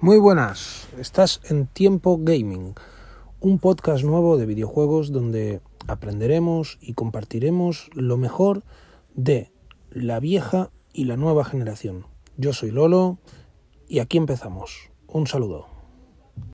Muy buenas, estás en Tiempo Gaming, un podcast nuevo de videojuegos donde aprenderemos y compartiremos lo mejor de la vieja y la nueva generación. Yo soy Lolo y aquí empezamos. Un saludo.